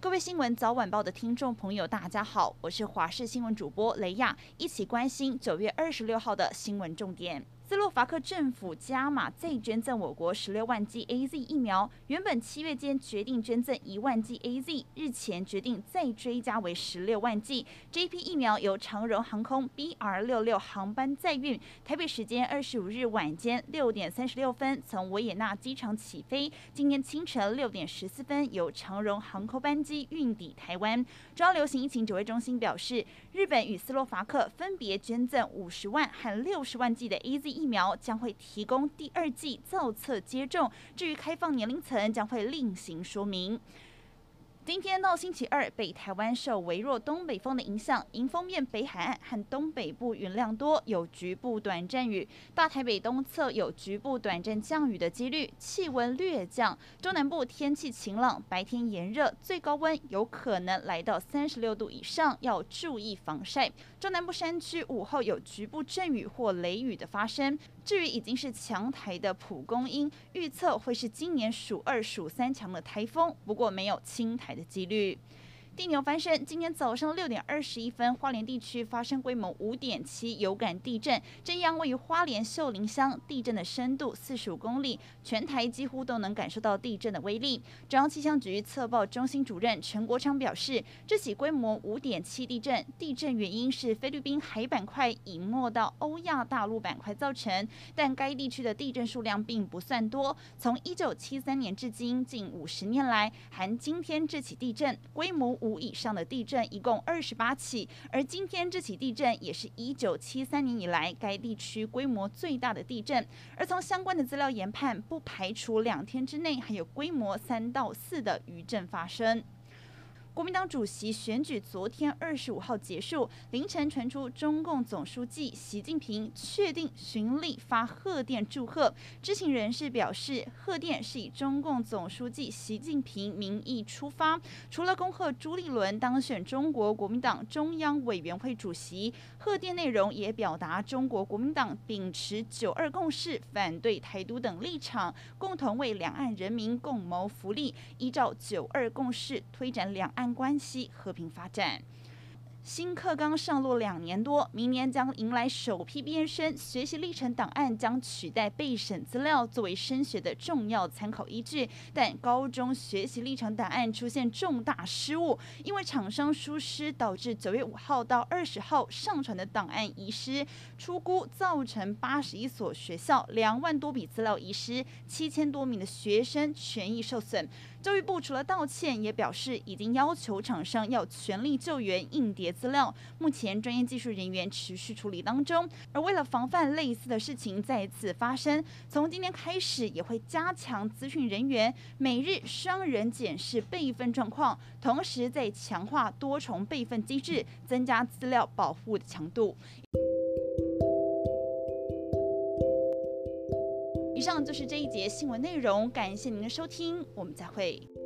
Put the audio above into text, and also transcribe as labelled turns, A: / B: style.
A: 各位新闻早晚报的听众朋友，大家好，我是华视新闻主播雷亚，一起关心九月二十六号的新闻重点。斯洛伐克政府加码再捐赠我国十六万剂 AZ 疫苗，原本七月间决定捐赠一万剂 AZ，日前决定再追加为十六万剂。这批疫苗由长荣航空 BR 六六航班载运，台北时间二十五日晚间六点三十六分从维也纳机场起飞，今天清晨六点十四分由长荣航空班机运抵台湾。中央流行疫情指挥中心表示，日本与斯洛伐克分别捐赠五十万和六十万剂的 AZ。疫苗将会提供第二剂造册接种，至于开放年龄层将会另行说明。今天到星期二，北台湾受微弱东北风的影响，迎风面北海岸和东北部云量多，有局部短暂雨。大台北东侧有局部短暂降雨的几率，气温略降。中南部天气晴朗，白天炎热，最高温有可能来到三十六度以上，要注意防晒。中南部山区午后有局部阵雨或雷雨的发生。至于已经是强台的蒲公英，预测会是今年数二数三强的台风，不过没有清台的几率。地牛翻身，今天早上六点二十一分，花莲地区发生规模五点七有感地震，震央位于花莲秀林乡，地震的深度四十五公里，全台几乎都能感受到地震的威力。中央气象局测报中心主任陈国昌表示，这起规模五点七地震，地震原因是菲律宾海板块隐没到欧亚大陆板块造成，但该地区的地震数量并不算多。从一九七三年至今近五十年来，含今天这起地震规模五。五以上的地震一共二十八起，而今天这起地震也是一九七三年以来该地区规模最大的地震。而从相关的资料研判，不排除两天之内还有规模三到四的余震发生。国民党主席选举昨天二十五号结束，凌晨传出中共总书记习近平确定循例发贺电祝贺。知情人士表示，贺电是以中共总书记习近平名义出发，除了恭贺朱立伦当选中国国民党中央委员会主席，贺电内容也表达中国国民党秉持九二共识、反对台独等立场，共同为两岸人民共谋福利，依照九二共识推展两岸。关系和平发展。新课纲上路两年多，明年将迎来首批毕业生学习历程档案将取代备审资料作为升学的重要参考依据，但高中学习历程档案出现重大失误，因为厂商疏失导致九月五号到二十号上传的档案遗失，出估造成八十一所学校两万多笔资料遗失，七千多名的学生权益受损。教育部除了道歉，也表示已经要求厂商要全力救援硬碟资料，目前专业技术人员持续处理当中。而为了防范类似的事情再次发生，从今天开始也会加强资讯人员每日双人检视备份状况，同时再强化多重备份机制，增加资料保护的强度。以上就是这一节新闻内容，感谢您的收听，我们再会。